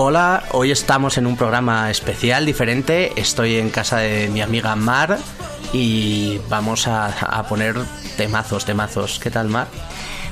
Hola, hoy estamos en un programa especial, diferente. Estoy en casa de mi amiga Mar y vamos a, poner temazos, temazos. ¿Qué tal, Mar?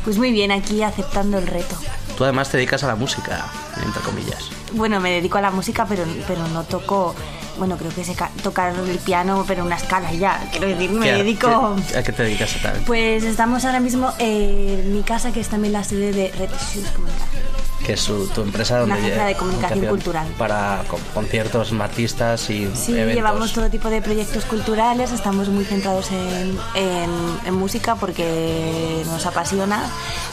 Pues muy bien, aquí aceptando el reto. Tú además te dedicas a la música, entre comillas. Bueno, me dedico a la música, pero, pero no toco bueno, creo que sé tocar el piano, pero una escala ya. Quiero decir, me dedico. ¿A qué te dedicas tal? Pues estamos ahora mismo en mi casa, que es también la sede de Retishus Comunicación que es tu empresa donde Una de comunicación cultural. para conciertos, artistas y sí llevamos todo tipo de proyectos culturales estamos muy centrados en, en, música porque nos apasiona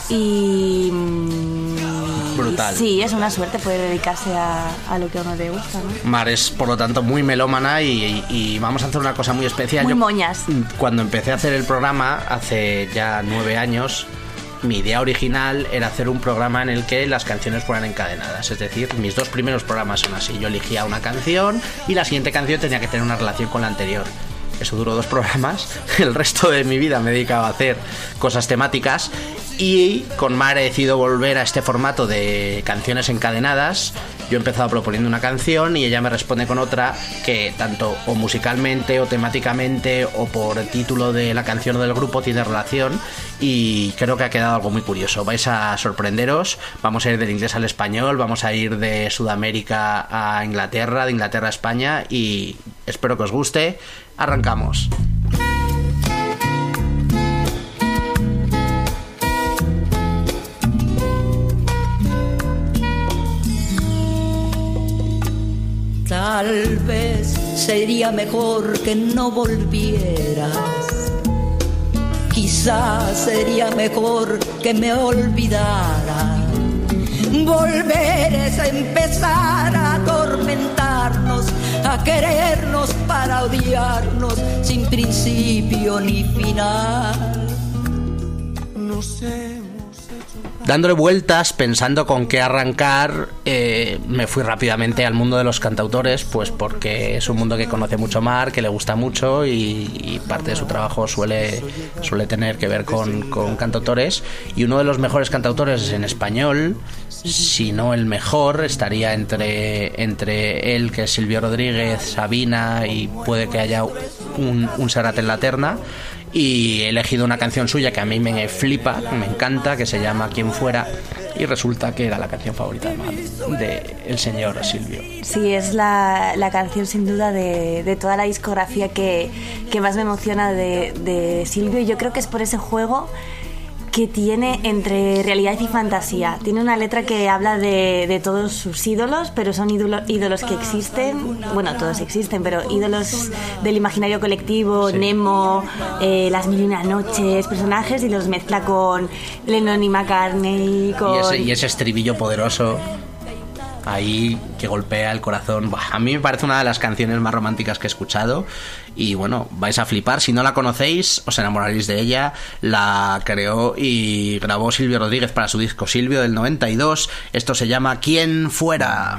y mm, brutal. sí es una suerte poder dedicarse a, lo que a uno le gusta ¿no? Mar es por lo tanto muy melómana y, vamos a hacer una cosa muy especial. Muy moñas. cuando empecé a hacer el programa hace ya nueve años mi idea original era hacer un programa en el que las canciones fueran encadenadas. Es decir, mis dos primeros programas son así. Yo elegía una canción y la siguiente canción tenía que tener una relación con la anterior. Eso duró dos programas. El resto de mi vida me he dedicado a hacer cosas temáticas. Y con Mar he decidido volver a este formato de canciones encadenadas yo he empezado proponiendo una canción y ella me responde con otra que tanto o musicalmente o temáticamente o por título de la canción o del grupo tiene relación y creo que ha quedado algo muy curioso. Vais a sorprenderos, vamos a ir del inglés al español, vamos a ir de Sudamérica a Inglaterra, de Inglaterra a España y espero que os guste. Arrancamos. Tal vez sería mejor que no volvieras. Quizás sería mejor que me olvidaras. Volver es empezar a atormentarnos, a querernos para odiarnos sin principio ni final. No sé dándole vueltas, pensando con qué arrancar, eh, me fui rápidamente al mundo de los cantautores, pues porque es un mundo que conoce mucho Mar, que le gusta mucho y, parte de su trabajo suele, suele tener que ver con, con, cantautores. Y uno de los mejores cantautores en español, si no el mejor, estaría entre, entre él, que es Silvio Rodríguez, Sabina y puede que haya un, un Serrat en la terna y he elegido una canción suya que a mí me flipa, me encanta, que se llama Quien fuera y resulta que era la canción favorita de el señor Silvio. Sí, es la, la canción sin duda de, de, toda la discografía que, que más me emociona de, de Silvio y yo creo que es por ese juego que tiene entre realidad y fantasía. Tiene una letra que habla de, de todos sus ídolos, pero son ídolos que existen, bueno, todos existen, pero ídolos del imaginario colectivo, Nemo, eh, Las Mil y Una Noches, personajes, y los mezcla con Lennon y McCartney. Con... Y, ese, y ese estribillo poderoso ahí que golpea el corazón. a mí me parece una de las canciones más románticas que he escuchado y bueno, vais a flipar. Si no la conocéis, os enamoraréis de ella. La creó y grabó Silvio Rodríguez para su disco Silvio del 92. Esto se llama ¿Quién fuera?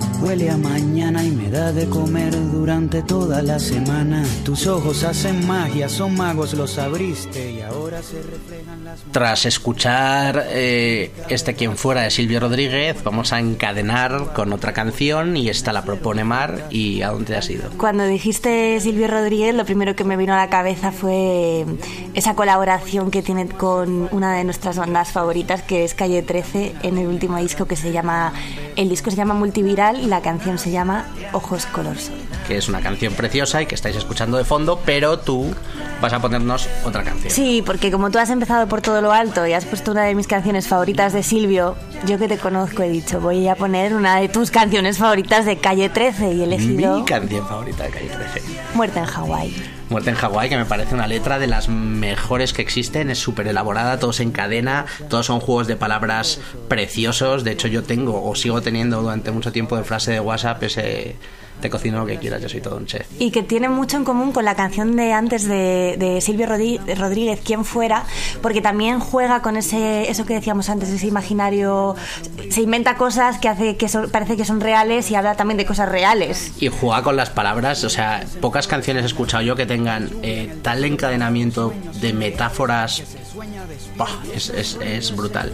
huele a mañana y me da de comer durante toda la semana. Tus ojos hacen magia, son magos, los abriste y ahora se reflejan las... Tras escuchar eh, este quien fuera de Silvio Rodríguez, vamos a encadenar con otra canción y esta la propone Mar. ¿Y a dónde has ido? Cuando dijiste Silvio Rodríguez, lo primero que me vino a la cabeza fue esa colaboración que tiene con una de nuestras bandas favoritas, que es Calle 13, en el último disco que se llama el disco se llama Multiviral y la canción se llama Ojos Color Sol. Que es una canción preciosa y que estáis escuchando de fondo, pero tú vas a ponernos otra canción. Sí, porque como tú has empezado por todo lo alto y has puesto una de mis canciones favoritas de Silvio, yo que te conozco he dicho, voy a poner una de tus canciones favoritas de Calle 13 y he elegido... Mi canción favorita de Calle 13. Muerte en Hawái. Muerte en Hawái, que me parece una letra de las mejores que existen, es súper elaborada, todos en cadena, todos son juegos de palabras preciosos. De hecho, yo tengo o sigo teniendo durante mucho tiempo de frase de WhatsApp ese te cocino lo que quieras, yo soy todo un chef. Y que tiene mucho en común con la canción de antes de, de Silvio Rodríguez, Quien fuera, porque también juega con ese eso que decíamos antes, ese imaginario, se inventa cosas que hace que parece que son reales y habla también de cosas reales. Y juega con las palabras, o sea, pocas canciones he escuchado yo que tengan eh, tal encadenamiento de metáforas es, es, es, brutal.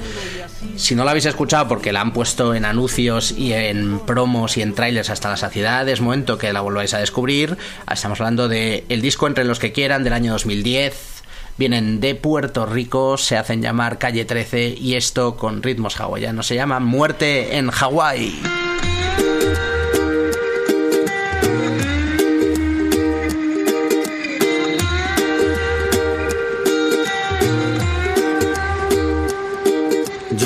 Si no la habéis escuchado porque la han puesto en anuncios y en promos y en trailers hasta la saciedad, es momento que la volváis a descubrir. Estamos hablando de el disco Entre los que quieran del año 2010. Vienen de Puerto Rico, se hacen llamar Calle 13 y esto con ritmos hawaianos se llama Muerte en Hawái.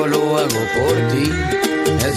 hago lo hago por ti.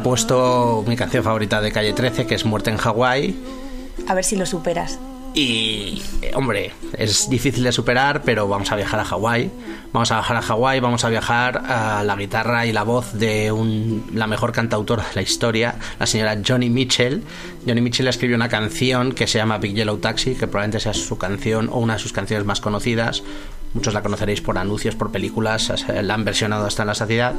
Ha puesto mi canción favorita de Calle 13, que es Muerte en Hawái. A ver si lo superas. Y, eh, hombre, es difícil de superar, pero vamos a viajar a Hawái. Vamos a viajar a Hawái, vamos a viajar a la guitarra y la voz de un, la mejor cantautora de la historia, la señora Johnny Mitchell. Johnny Mitchell escribió una canción que se llama Big Yellow Taxi, que probablemente sea su canción o una de sus canciones más conocidas. Muchos la conoceréis por anuncios, por películas, la han versionado hasta en la saciedad.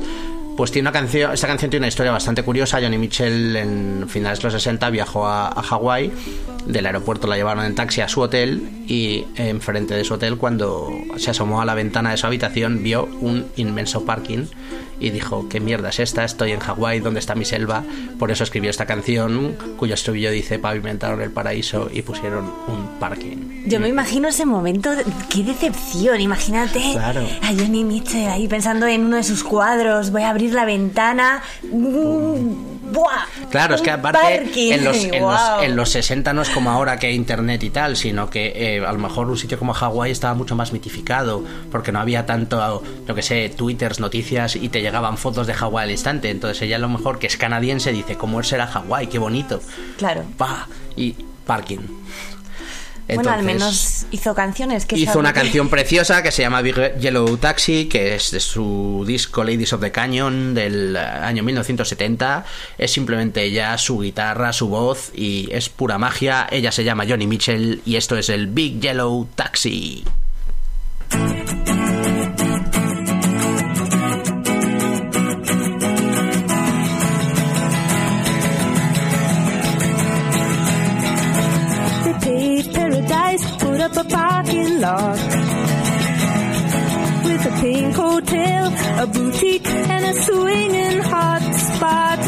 Pues tiene una canción, esta canción tiene una historia bastante curiosa. Johnny Mitchell en finales de los 60 viajó a, a Hawái, del aeropuerto la llevaron en taxi a su hotel y enfrente de su hotel cuando se asomó a la ventana de su habitación vio un inmenso parking y dijo, ¿qué mierda es esta? Estoy en Hawái, ¿dónde está mi selva? Por eso escribió esta canción cuyo estribillo dice, pavimentaron el paraíso y pusieron un parking. Yo me imagino ese momento, qué decepción, imagínate Claro. a Johnny Mitchell ahí pensando en uno de sus cuadros, voy a abrir la ventana, ¡buah! Claro, es que aparte en los, en, los, guau. en los 60 no es como ahora que hay internet y tal, sino que eh, a lo mejor un sitio como Hawái estaba mucho más mitificado, porque no había tanto, yo que sé, twitters, noticias y te llegaban fotos de Hawái al instante. Entonces ella a lo mejor que es canadiense dice, ¿cómo será Hawái? Qué bonito. Claro. Pa, y parking. Bueno, al menos hizo canciones que Hizo una canción preciosa que se llama Big Yellow Taxi, que es de su disco Ladies of the Canyon del año 1970. Es simplemente ella, su guitarra, su voz y es pura magia. Ella se llama Johnny Mitchell y esto es el Big Yellow Taxi. Up a parking lot. With a pink hotel, a boutique, and a swinging hot spot.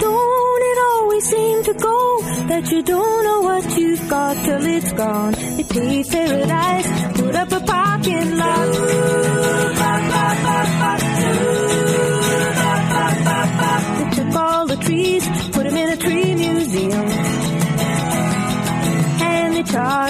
Don't it always seem to go that you don't know what you've got till it's gone? They paved paradise, put up a parking lot. They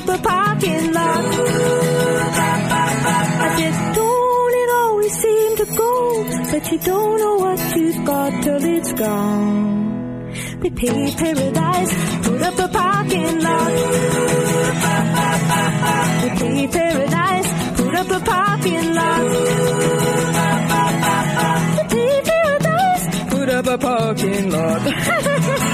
up a parking lot. I said, don't it always seem to go that you don't know what you've got till it's gone? They pay paradise, put up a parking lot. They pay paradise, put up a parking lot. They pay paradise, put up a parking lot.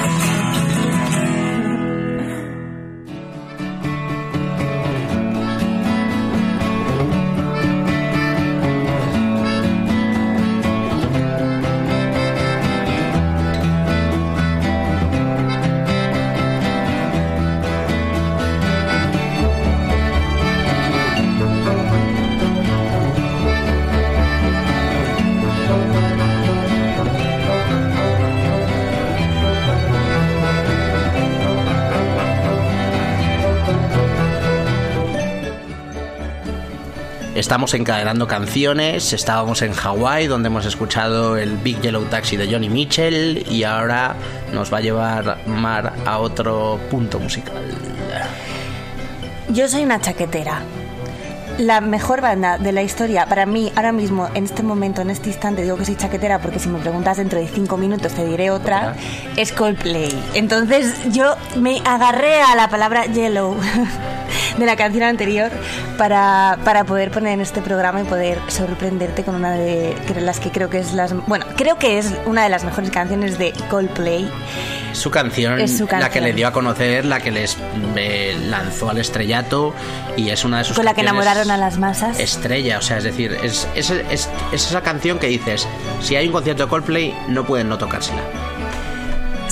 Estamos encadenando canciones, estábamos en Hawái donde hemos escuchado el Big Yellow Taxi de Johnny Mitchell y ahora nos va a llevar Mar a otro punto musical. Yo soy una chaquetera. La mejor banda de la historia, para mí, ahora mismo, en este momento, en este instante, digo que soy chaquetera porque si me preguntas dentro de cinco minutos te diré otra, es Coldplay. Entonces yo me agarré a la palabra yellow de la canción anterior para, para poder poner en este programa y poder sorprenderte con una de las que creo que es las bueno creo que es una de las mejores canciones de Coldplay Su canción, Es su la que canción. le dio a conocer, la que les eh, lanzó al estrellato y es una de sus con la que enamoraron a las masas Estrella, o sea, es decir, es, es, es- es esa canción que dices, si hay un concierto de Coldplay, no pueden no tocársela.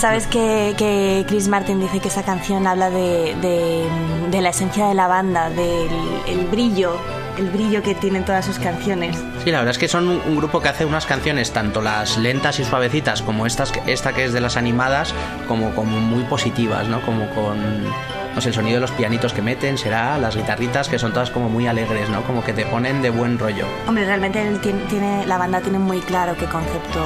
Sabes que, que Chris Martin dice que esa canción habla de, de- de la esencia de la banda, del el brillo, el brillo que tienen todas sus canciones. Sí, la verdad es que son un, un grupo que hace unas canciones, tanto las lentas y suavecitas como estas, esta que es de las animadas, como, como muy positivas, ¿no? Como con, no sé, el sonido de los pianitos que meten, será las guitarritas que son todas como muy alegres, ¿no? Como que te ponen de buen rollo. Hombre, realmente tiene, tiene- la banda tiene muy claro qué concepto,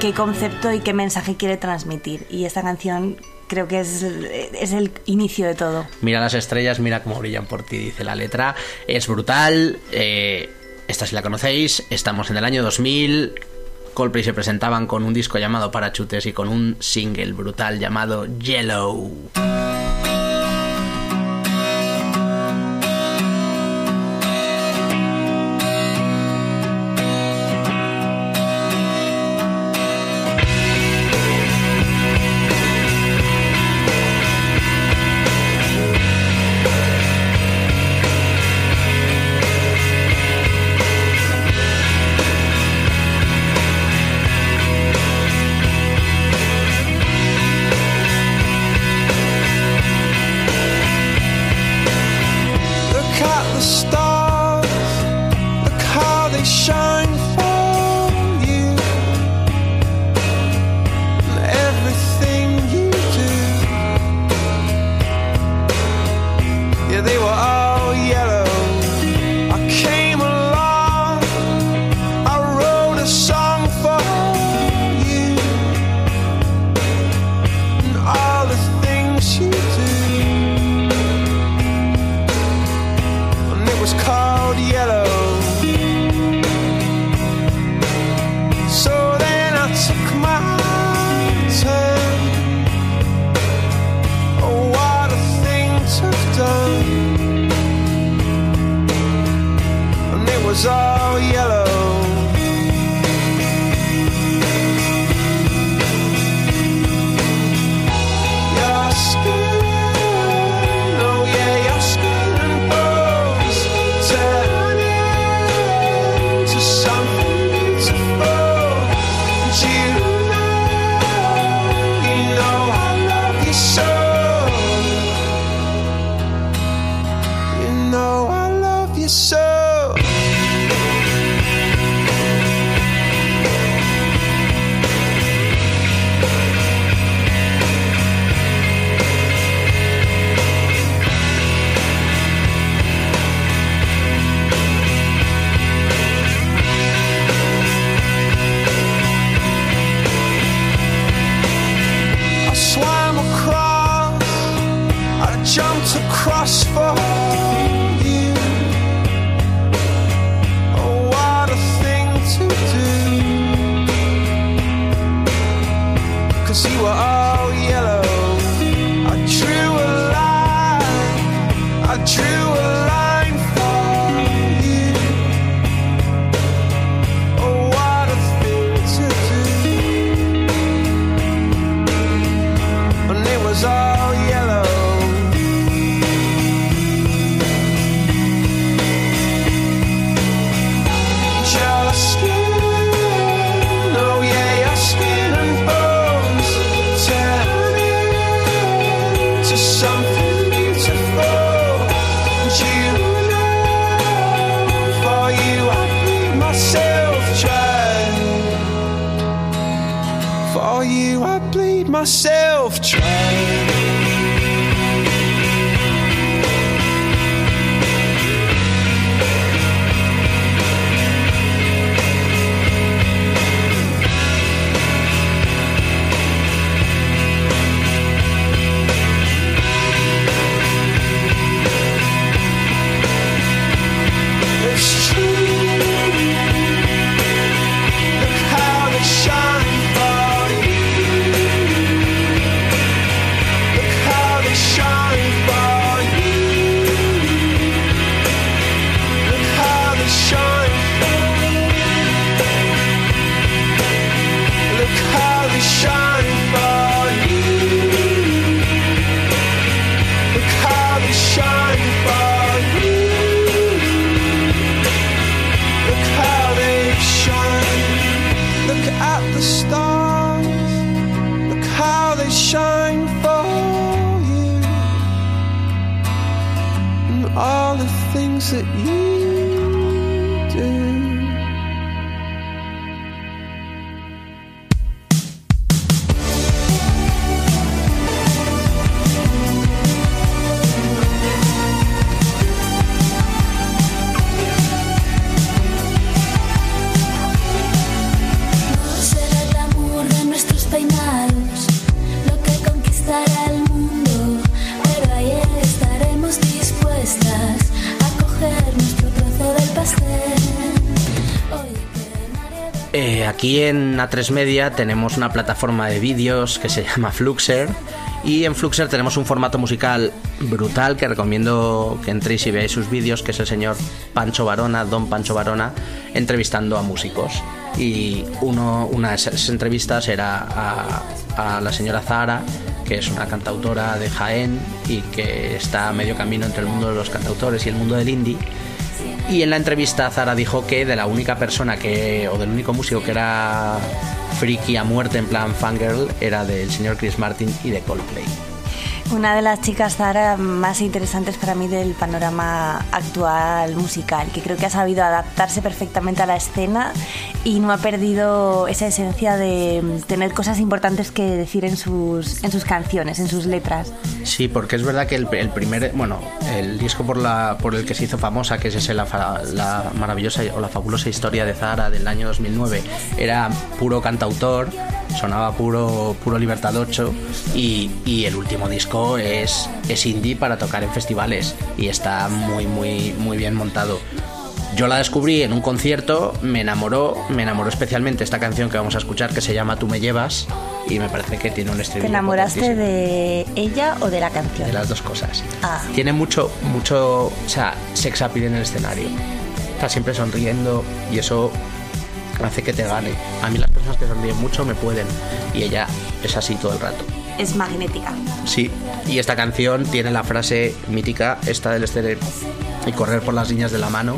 qué, concepto y qué mensaje quiere transmitir. Y esta canción creo que es, es el inicio de todo. Mira las estrellas, mira cómo brillan por ti, dice la letra. Es brutal. eh, esta si la conocéis. Estamos en el año 2000. Coldplay se presentaban con un disco llamado Parachutes y con un single brutal llamado Yellow. En A3 Media tenemos una plataforma de vídeos que se llama Fluxer y en Fluxer tenemos un formato musical brutal que recomiendo que entréis y veáis sus vídeos, que es el señor Pancho Varona, Don Pancho Varona, entrevistando a músicos. Y una de esas entrevistas era a, a la señora Zahara, que es una cantautora de Jaén y que está a medio camino entre el mundo de los cantautores y el mundo del indie. Y en la entrevista Zara dijo que de la única persona que, o del único músico que era friki a muerte en plan fangirl, era del señor Chris Martin y de Coldplay. Una de las chicas Zara más interesantes para mí del panorama actual musical, que creo que ha sabido adaptarse perfectamente a la escena y no ha perdido esa esencia de tener cosas importantes que decir en sus, en sus canciones, en sus letras. Sí, porque es verdad que el, primer, bueno, el disco por, la, por el que se hizo famosa, que es la, la maravillosa o la fabulosa historia de Zara del año 2009, era puro cantautor, sonaba puro, puro Libertad 8 y, y el último disco es, es indie para tocar en festivales y está muy, muy, muy bien montado. Yo la descubrí en un concierto, me enamoró, me enamoró especialmente esta canción que vamos a escuchar que se llama Tú me llevas y me parece que tiene un ¿Te estribillo enamoraste potentísimo. de ella o de la canción? De las dos cosas. Ah. Tiene mucho, mucho, o sea, sex appeal en el escenario. Está siempre sonriendo y eso hace que te gane. A mí las personas que sonríen mucho me pueden y ella es así todo el rato. Es magnética. Sí, y esta canción tiene la frase mítica, esta del estere y correr por las líneas de la mano,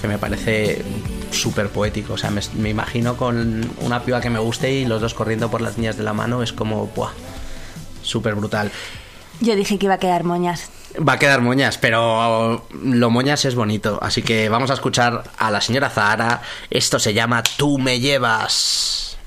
que me parece súper poético. O sea, me, me imagino con una piba que me guste y los dos corriendo por las líneas de la mano, es como, ¡buah! Súper brutal. Yo dije que iba a quedar moñas. Va a quedar moñas, pero lo moñas es bonito. Así que vamos a escuchar a la señora Zahara. Esto se llama Tú me llevas.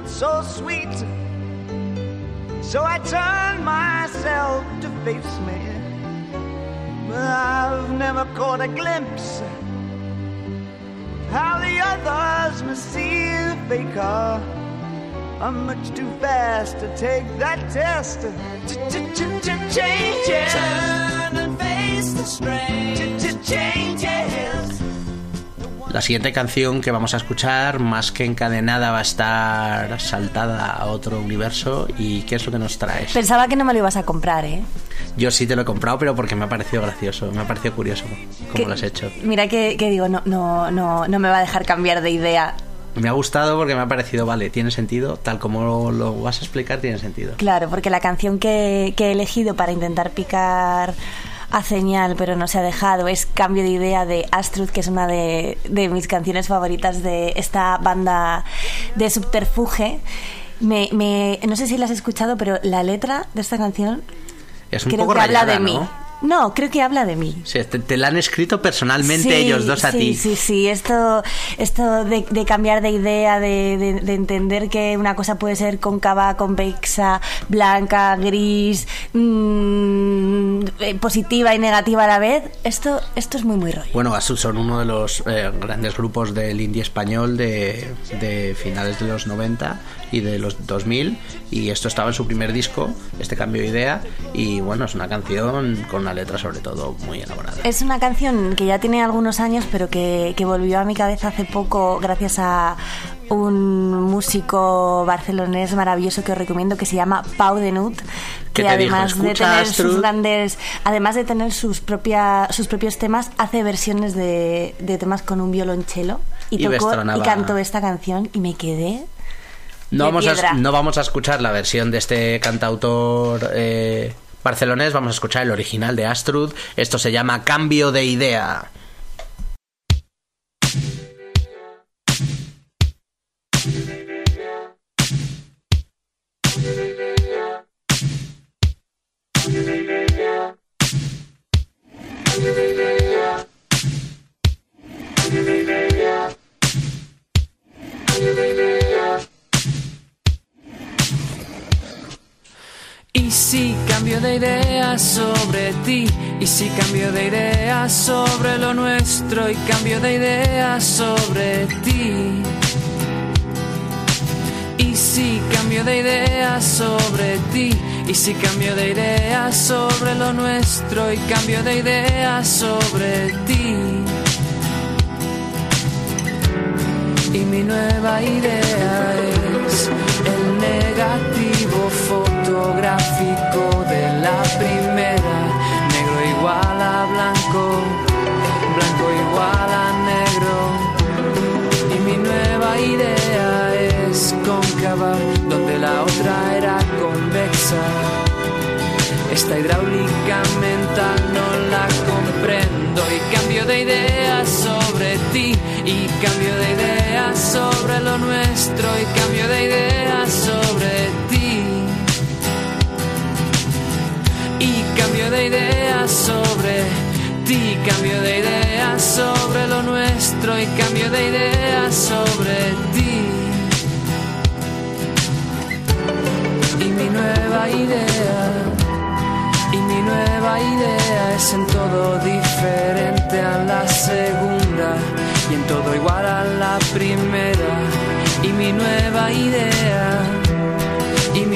Not so sweet. So I turned myself to face me. But I've never caught a glimpse of how the others must see the faker. I'm much too fast to take that test. Changes. Turn and face the strange. Changes. La siguiente canción que vamos a escuchar, más que encadenada, va a estar saltada a otro universo. ¿Y qué es lo que nos traes? Pensaba que no me lo ibas a comprar, ¿eh? Yo sí te lo he comprado, pero porque me ha parecido gracioso, me ha parecido curioso cómo lo has hecho. Mira que, que digo, no, no, no, no me va a dejar cambiar de idea. Me ha gustado porque me ha parecido, vale, tiene sentido, tal como lo vas a explicar, tiene sentido. Claro, porque la canción que, que he elegido para intentar picar a señal, pero no se ha dejado, es Cambio de Idea de Astrud, que es una de, de mis canciones favoritas de esta banda de subterfuge. Me, me- no sé si la has escuchado, pero la letra de esta canción Es un creo poco que habla de mí. ¿No? Creo que habla de mí. Sí, te, te la han escrito personalmente Sí, ellos dos a sí, ti. Sí, sí, esto, esto de, de cambiar de idea, de, de- de entender que una cosa puede ser cóncava, convexa, blanca, gris, mm, eh, positiva y negativa a la vez, esto, esto es muy, muy rollo. Bueno, son uno de los eh, grandes grupos del indie español de, de finales de los 90 y de los 2000 y esto estaba en su primer disco, este cambio de idea y bueno, es una canción con una letra sobre todo muy elaborada. Es una canción que ya tiene algunos años, pero que, que volvió a mi cabeza hace poco gracias a un músico barcelonés maravilloso que os recomiendo que se llama Pau Denut, Que dijo, además de "Escucha, tener Astrud". sus grandes, además de tener sus propia, sus propios temas, hace versiones de, de temas con un violonchelo y, Y tocó y cantó esta canción y me quedé No vamos, a, no vamos a escuchar la versión de este cantautor eh, barcelonés, vamos a escuchar el original de Astrud. Esto se llama Cambio de Idea. Y si cambio de idea sobre lo nuestro, y cambio de idea sobre ti. Y si cambio de idea sobre ti, y si cambio de idea sobre lo nuestro, y cambio de idea sobre ti. Y mi nueva idea es el negativo fotográfico de la primera. Blanco igual a negro. Y mi nueva idea es cóncava, donde la otra era convexa. Esta hidráulica mental no la comprendo y cambio de idea sobre ti y cambio de idea sobre lo nuestro y cambio de idea sobre ti y cambio de idea sobre ti cambio de idea sobre lo nuestro y cambio de idea sobre ti y mi nueva idea y mi nueva idea es en todo diferente a la segunda y en todo igual a la primera. Y mi nueva idea,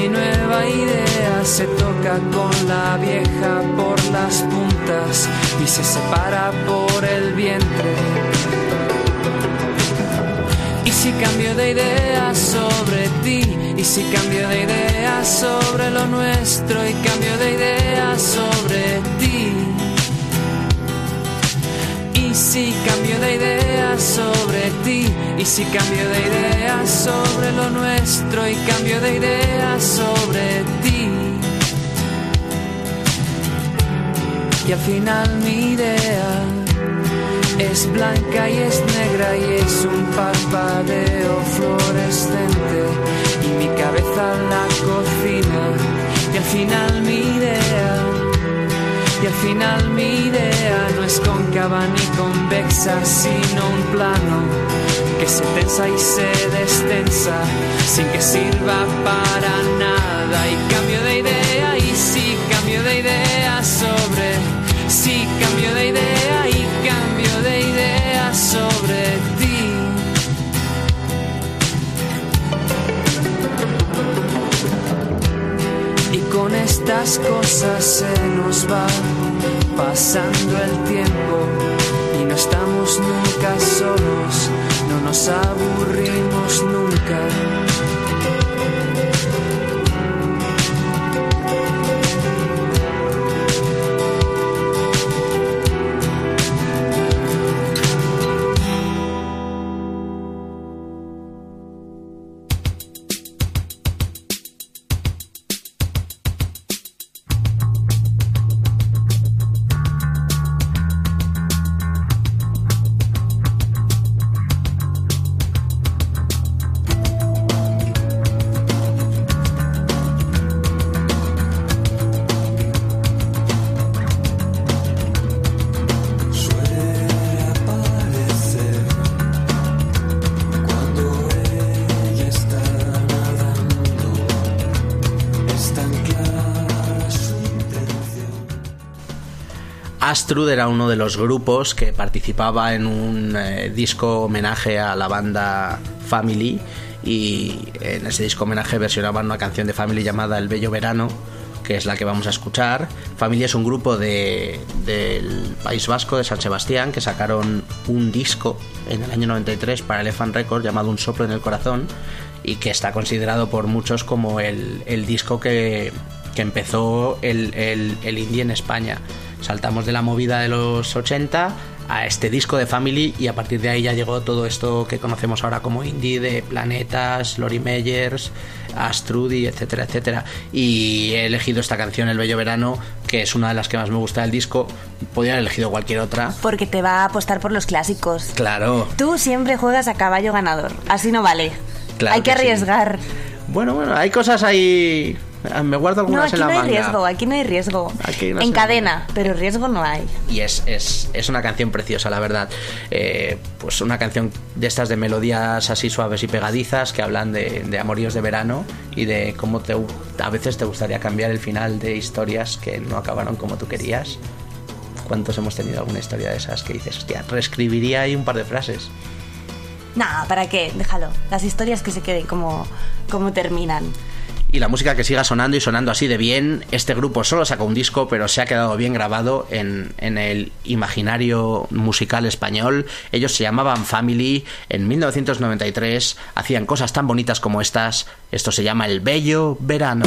nueva idea se toca con la vieja por las puntas y se separa por el vientre. Y si cambio de idea sobre ti, y si cambio de idea sobre lo nuestro, y cambio de idea sobre ti. Si cambio de idea sobre ti, y si cambio de idea sobre lo nuestro, y cambio de idea sobre ti. Y al final mi idea es blanca y es negra y es un parpadeo fluorescente y mi cabeza en la cocina y al final mi al final mi idea no es cóncava ni convexa sino un plano que se tensa y se destensa sin que sirva para nada. Y cambio de idea y sí cambio de idea sobre sí cambio de idea y cambio de idea sobre ti. Y con estas cosas se nos va pasando el tiempo y no estamos nunca solos no nos aburrimos nunca Astrud era uno de los grupos que participaba en un eh, disco homenaje a la banda Family y en ese disco homenaje versionaban una canción de Family llamada El Bello Verano que es la que vamos a escuchar. Family es un grupo de, del País Vasco, de San Sebastián, que sacaron un disco en el año 93 para Elephant Records llamado Un soplo en el corazón y que está considerado por muchos como el, disco que, empezó el indie en España. Saltamos de la movida de los 80 a este disco de Family y a partir de ahí ya llegó todo esto que conocemos ahora como indie de Planetas, Lori Meyers, Astrudi, etcétera, etcétera. Y he elegido esta canción, El Bello Verano, que es una de las que más me gusta del disco. Podría haber elegido cualquier otra. Porque te va a apostar por los clásicos. Claro. Tú siempre juegas a caballo ganador. Así no vale. Claro Hay que, que sí. arriesgar. Bueno, bueno, hay cosas ahí. Me guardo No, algunas aquí en la no hay manga. riesgo, aquí no hay riesgo. Aquí no en cadena, pero riesgo no hay. y es, es, es una canción preciosa, la verdad. Eh, pues una canción de estas de melodías así suaves y pegadizas que hablan de, de amoríos de verano y de cómo te, a veces te gustaría cambiar el final de historias que no acabaron como tú querías. ¿Cuántos hemos tenido alguna historia de esas que dices, hostia, reescribiría ahí un par de frases? Nah, ¿para qué? Déjalo. Las historias que se queden como, como terminan. Y la música que siga sonando y sonando así de bien. Este grupo solo sacó un disco, pero se ha quedado bien grabado en, en el imaginario musical español. Ellos se llamaban Family. En 1993 hacían cosas tan bonitas como estas. Esto se llama El Bello Verano.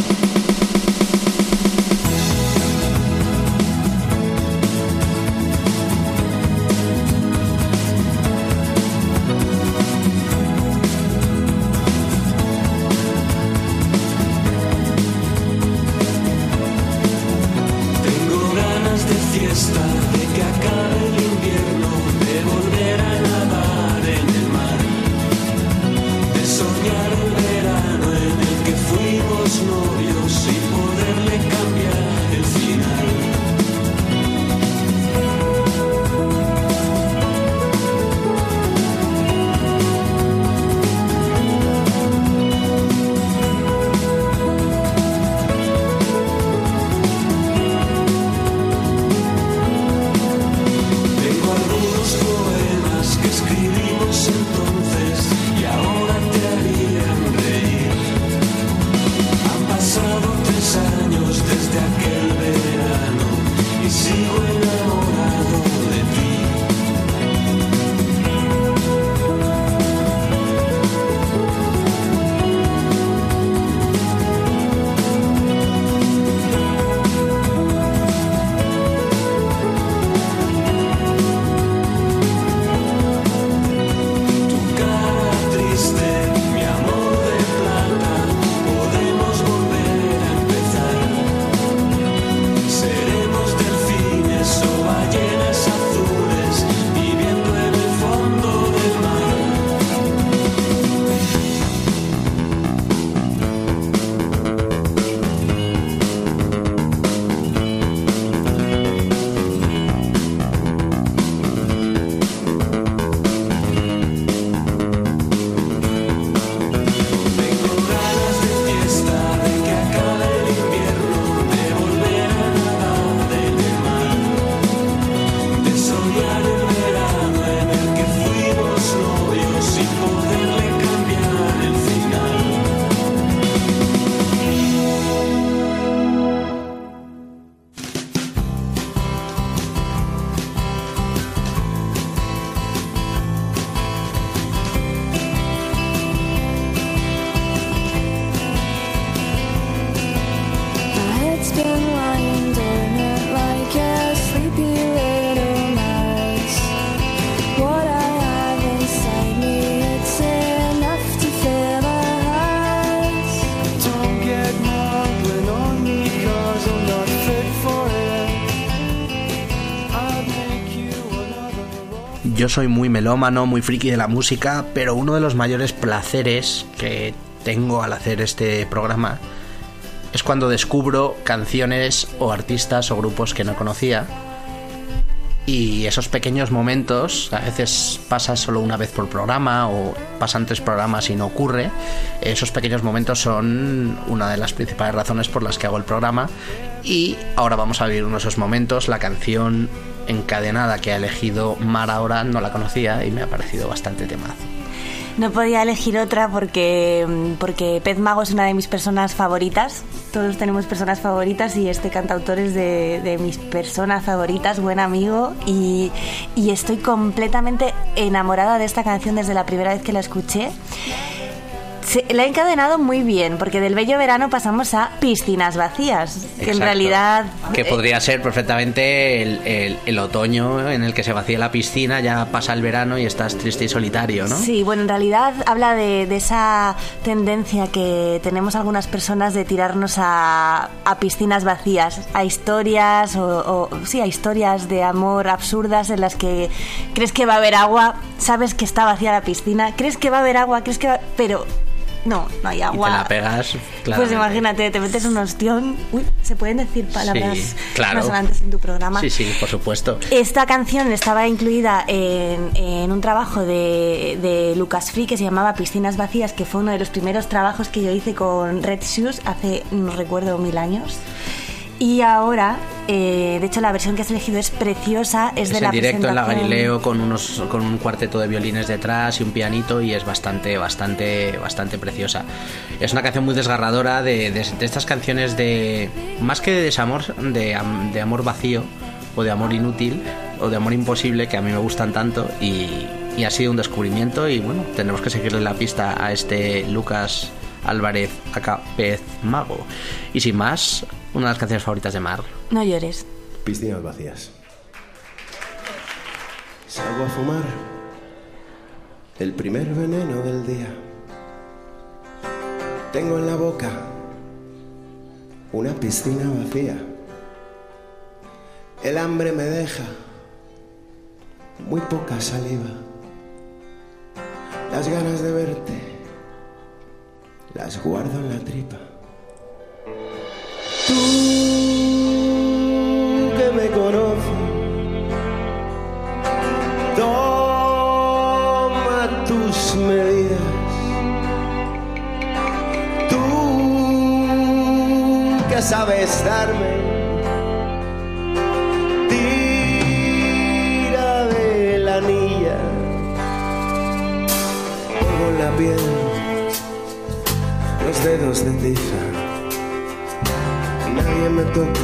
Yo soy muy melómano, muy friki de la música, pero uno de los mayores placeres que tengo al hacer este programa es cuando descubro canciones o artistas o grupos que no conocía. Y esos pequeños momentos, a veces pasa solo una vez por programa o pasan tres programas y no ocurre, esos pequeños momentos son una de las principales razones por las que hago el programa. Y ahora vamos a vivir uno de esos momentos, la canción encadenada que ha elegido Mar ahora no la conocía y me ha parecido bastante temazo. No podía elegir otra porque, porque Pez Mago es una de mis personas favoritas. Todos tenemos personas favoritas y este cantautor es de, de mis personas favoritas, buen amigo. Y, y estoy completamente enamorada de esta canción desde la primera vez que la escuché. Se- la he encadenado muy bien porque del bello verano pasamos a piscinas vacías, que en realidad... Que eh, podría ser perfectamente el, el- el otoño en el que se vacía la piscina, ya pasa el verano y estás triste y solitario, ¿no? Sí, bueno, en realidad habla de, de esa tendencia que tenemos algunas personas de tirarnos a, a piscinas vacías, a historias o, o- sí, a historias de amor absurdas en las que crees que va a haber agua, sabes que está vacía la piscina, crees que va a haber agua, crees que va, pero no, no hay Y agua. te la pegas, Pues claramente. imagínate, te metes un ostión. Uy, se pueden decir palabras Sí, claro. en tu programa. Sí, sí, por supuesto. Esta canción estaba incluida en, en un trabajo de, de Lucas Free que se llamaba Piscinas Vacías, que fue uno de los primeros trabajos que yo hice con Red Shoes hace, no recuerdo, mil años. Y ahora, eh, de hecho, la versión que has elegido es preciosa, es, Es de en la directo en la Galileo con unos con un cuarteto de violines detrás y un pianito y es bastante bastante bastante preciosa. Es una canción muy desgarradora de, de- de estas canciones de más que de desamor de, de amor vacío o de amor inútil o de amor imposible que a mí me gustan tanto y, y ha sido un descubrimiento y bueno tendremos que seguirle la pista a este Lucas Álvarez acá Pez Mago y sin más una de las canciones favoritas de Mar No llores. Piscinas vacías. Salgo a fumar el primer veneno del día. Tengo en la boca una piscina vacía. El hambre me deja muy poca saliva. Las ganas de verte las guardo en la tripa. Tú que me conoces, toma tus medidas. Tú que sabes darme, tira de la piel, los dedos de tiza. Nadie me toca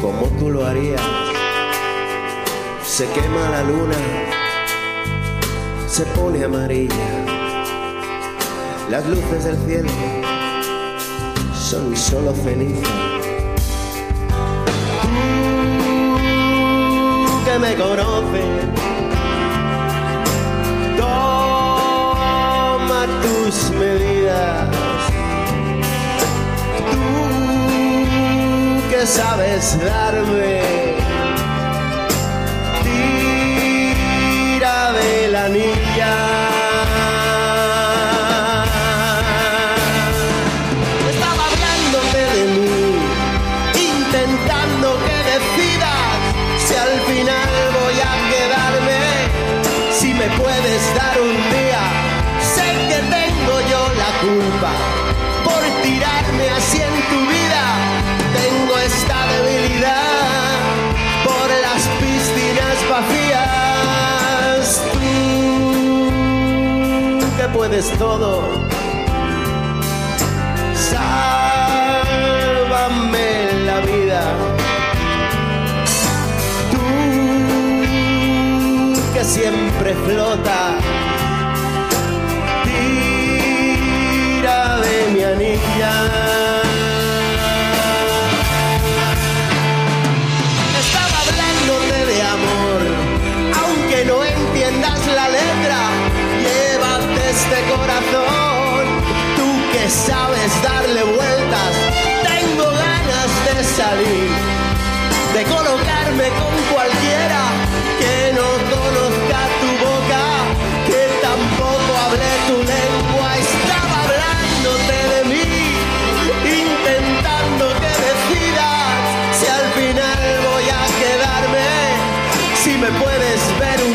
como tú lo harías. Se quema la luna, se pone amarilla. Las luces del cielo son solo ceniza. Tú que me conoces, toma tus medidas. Sabes darme, Puedes todo, sálvame la vida. Tú que siempre flota, de colocarme con cualquiera que no conozca tu boca, que tampoco hable tu lengua. Estaba hablándote de mí, intentando que decidas si al final voy a quedarme, si me puedes ver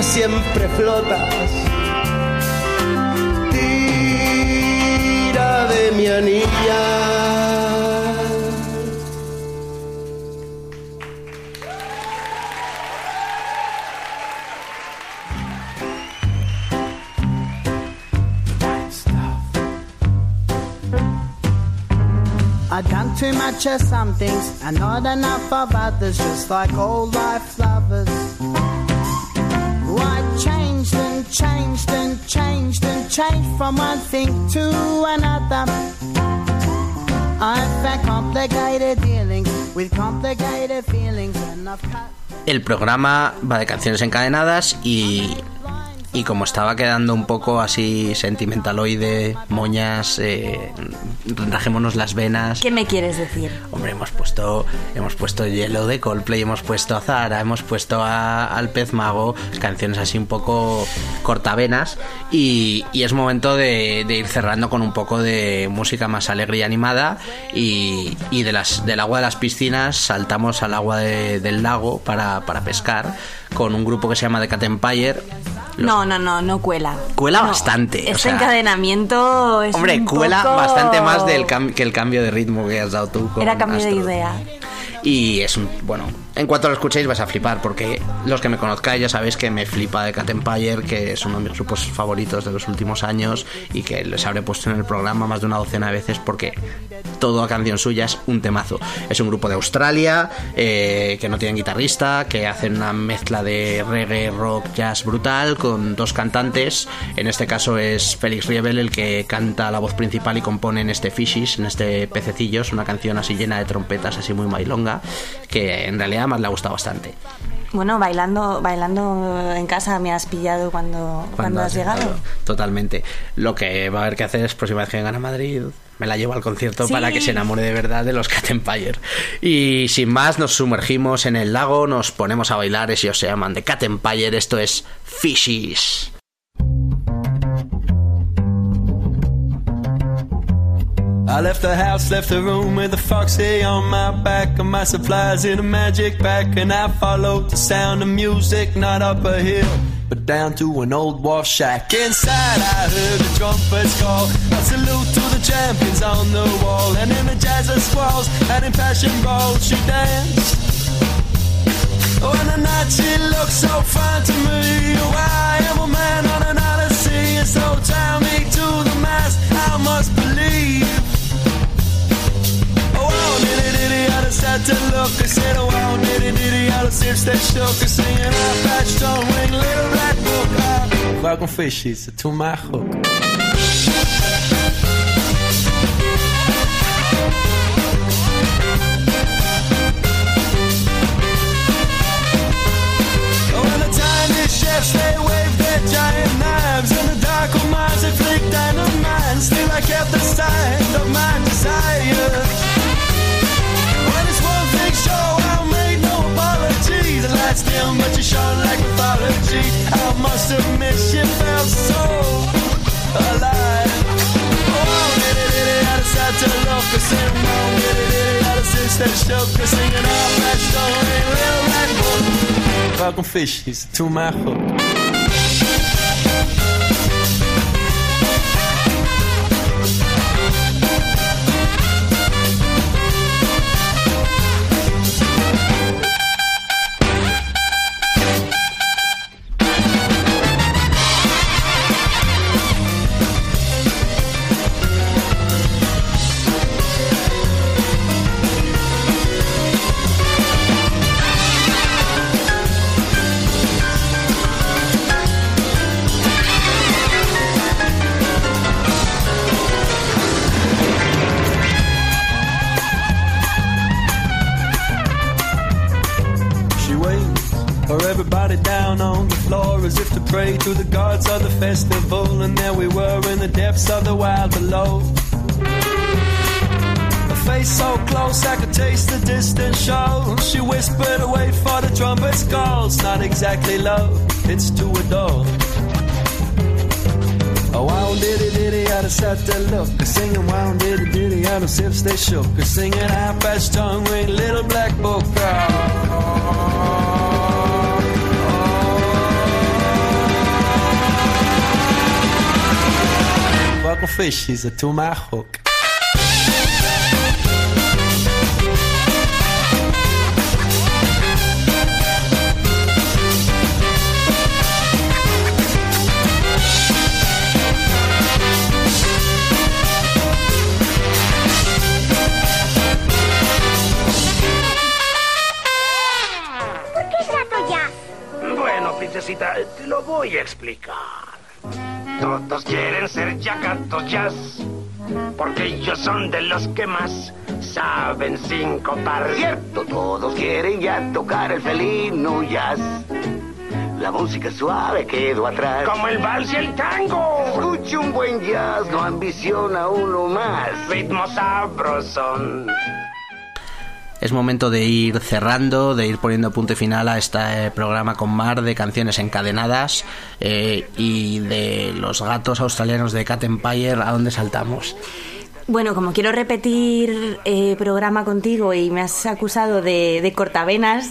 que siempre flotas. Tira de mi anilla. I done too much of some things and not enough of others, just like old life changed and changed and changed from one thing to another. I've had complicated dealings with complicated feelings and I've cut. El programa va de canciones encadenadas y, y como estaba quedando un poco así sentimentaloide, moñas, eh, rajémonos las venas. ¿Qué me quieres decir? Hombre, hemos puesto, hemos puesto Hielo de Coldplay, hemos puesto a Zara, hemos puesto a- al Pez Mago, canciones así un poco cortavenas y, y es momento de, de ir cerrando con un poco de música más alegre y animada y, y de las, del agua de las piscinas saltamos al agua de- del lago para, para pescar con un grupo que se llama The Cat Empire. Los- No, no, no, no cuela. Cuela No, bastante, o Este sea- encadenamiento es Hombre, un cuela poco- bastante más del cam- que el cambio de ritmo que has dado tú. con Era cambio de idea. Y es un. Bueno, en cuanto lo escuchéis vais a flipar, porque los que me conozcáis ya sabéis que me flipa de Cat Empire, que es uno de mis grupos favoritos de los últimos años y que les habré puesto en el programa más de una docena de veces porque toda canción suya es un temazo. Es un grupo de Australia eh, que no tienen guitarrista, que hacen una mezcla de reggae, rock, jazz brutal con dos cantantes. En este caso es Félix Riebel el que canta la voz principal y compone en este Fishies, en este Pececillos, una canción así llena de trompetas, así muy mailonga, que en realidad más le ha gustado bastante. Bueno, bailando, bailando en casa me has pillado cuando, cuando, has llegado. Totalmente. Lo que va a haber que hacer es, próxima vez que vengan a Madrid, me la llevo al concierto Sí. para que se enamore de verdad de los Cat Empire. Y sin más, nos sumergimos en el lago, nos ponemos a bailar, ellos se llaman de Cat Empire, esto es Fishies. I left the house, left the room with a foxy on my back and my supplies in a magic bag. And I followed the sound of music, not up a hill, but down to an old wharf shack. Inside, I heard the trumpets call. A salute to the champions on the wall. And in the jazz squalls and in passion balls, she danced. Oh, and the night she looked so fine to me. Oh, I am a man on an odyssey, and so tie me to the mast. I must believe. Had to look. I said, oh, wow, diddy, I just hips that shook. I singing, I patched on ring, little black book. Welcome fishies to my hook. And the tiny chefs, they wave their giant knives. And the dark old minds, they flick dynamite. Still, I kept the sight of my but you shone like mythology. I must admit, she felt so alive. Oh, diddy diddy, I decided to look and sing. Oh, diddy diddy, I just that shook and singing all that story. Real right book. Welcome fishies to my hook. Festival. And there we were in the depths of the wild below. A face so close I could taste the distant show. She whispered, wait for the trumpet's call. It's not exactly love, it's to adore. Oh, wow, diddy diddy, out of set that look. Singing wow, diddy diddy, out of sips they shook. Singing half past tongue ring, little black book. Buckle fish, he's a two my hook. ¿Por qué trato jazz? Bueno, princesita, te lo voy a explicar. Todos quieren ser ya gatos jazz, porque ellos son de los que más saben sincopar. Cierto, todos quieren ya tocar el felino jazz. La música suave quedó atrás. Como el vals y el tango. Escuche un buen jazz, no ambiciona uno más. Ritmo sabrosón. Es momento de ir cerrando, de ir poniendo punto y final a este programa con Mar de canciones encadenadas eh, y de los gatos australianos de Cat Empire, ¿a dónde saltamos? Bueno, como quiero repetir eh, programa contigo y me has acusado de, de cortavenas,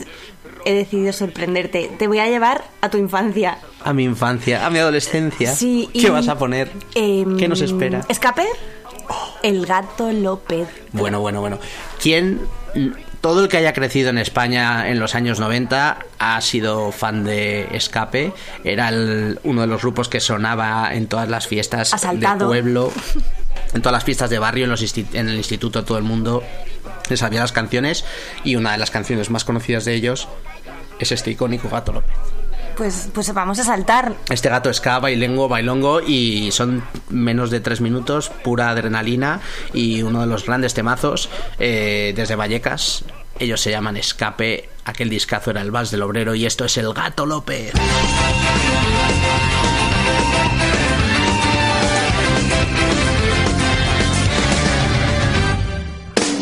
he decidido sorprenderte. Te voy a llevar a tu infancia. A mi infancia, a mi adolescencia. Sí, y- ¿Qué vas a poner? Em, ¿Qué nos espera? ¿Escape? El gato López. Bueno, bueno, bueno. ¿Quién, todo el que haya crecido en España en los años 90 ha sido fan de Escape? Era el- uno de los grupos que sonaba en todas las fiestas de Asaltado. pueblo, en todas las fiestas de barrio, en, los en el instituto, todo el mundo le sabía las canciones y una de las canciones más conocidas de ellos es este icónico Gato López. Pues, pues vamos a saltar. Este gato ska, bailengo, bailongo y son menos de tres minutos, pura adrenalina y uno de los grandes temazos eh, desde Vallecas. Ellos se llaman Escape, aquel discazo era el Vals del Obrero y esto es el Gato López.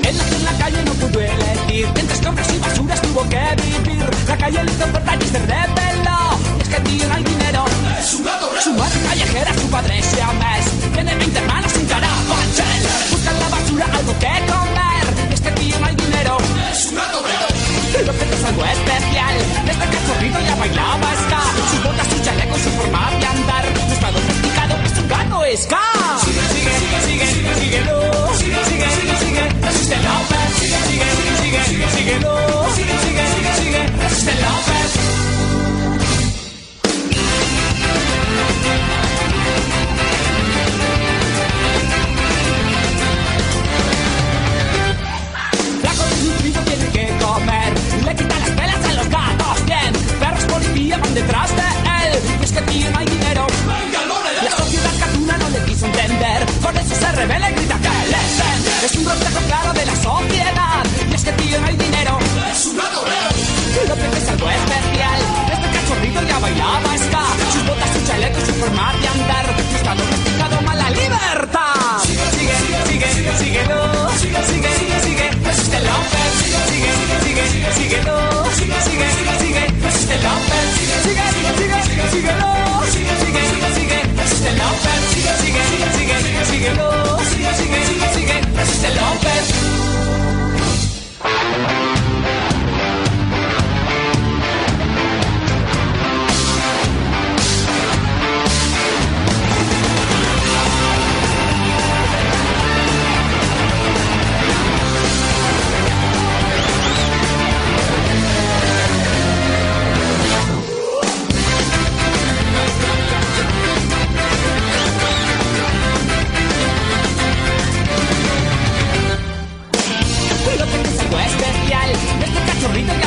Él nació en la calle no pudo elegir Entre escombros y basuras tuvo que vivir La calle le hizo se que no hay dinero. Es un gato Su madre callejera, su padre se ames Tiene 20 hermanos sin carapachel Busca en la basura algo que comer. Es que tío no hay dinero. Es un gato Lo que es algo especial. Desde cachorrito ya bailaba zorrita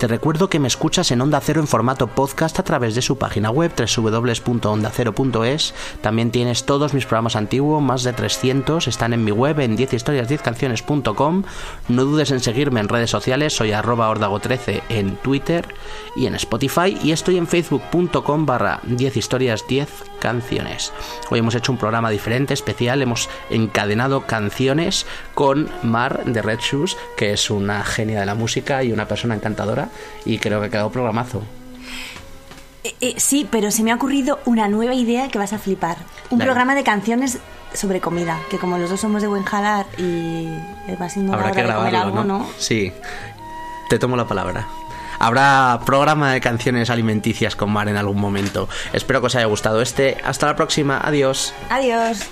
Te recuerdo que me escuchas en Onda Cero en formato podcast a través de su página web www.ondacero.es. También tienes todos mis programas antiguos, más de 300, están en mi web en 10historias10canciones.com. No dudes en seguirme en redes sociales, soy arroba ordago13 en Twitter y en Spotify y estoy en facebook.com barra 10historias10 canciones. Hoy hemos hecho un programa diferente, especial, hemos encadenado canciones con Mar de Red Shoes, que es una genia de la música y una persona encantadora y creo que ha quedado programazo. Eh, eh, sí, pero se me ha ocurrido una nueva idea que vas a flipar. Un Dale. programa de canciones sobre comida, que como los dos somos de buen jalar y va siendo Habrá que de comer grabarlo, algo, ¿no? ¿no? Sí, te tomo la palabra. Habrá programa de canciones alimenticias con Mar en algún momento. Espero que os haya gustado este. Hasta la próxima. Adiós. Adiós.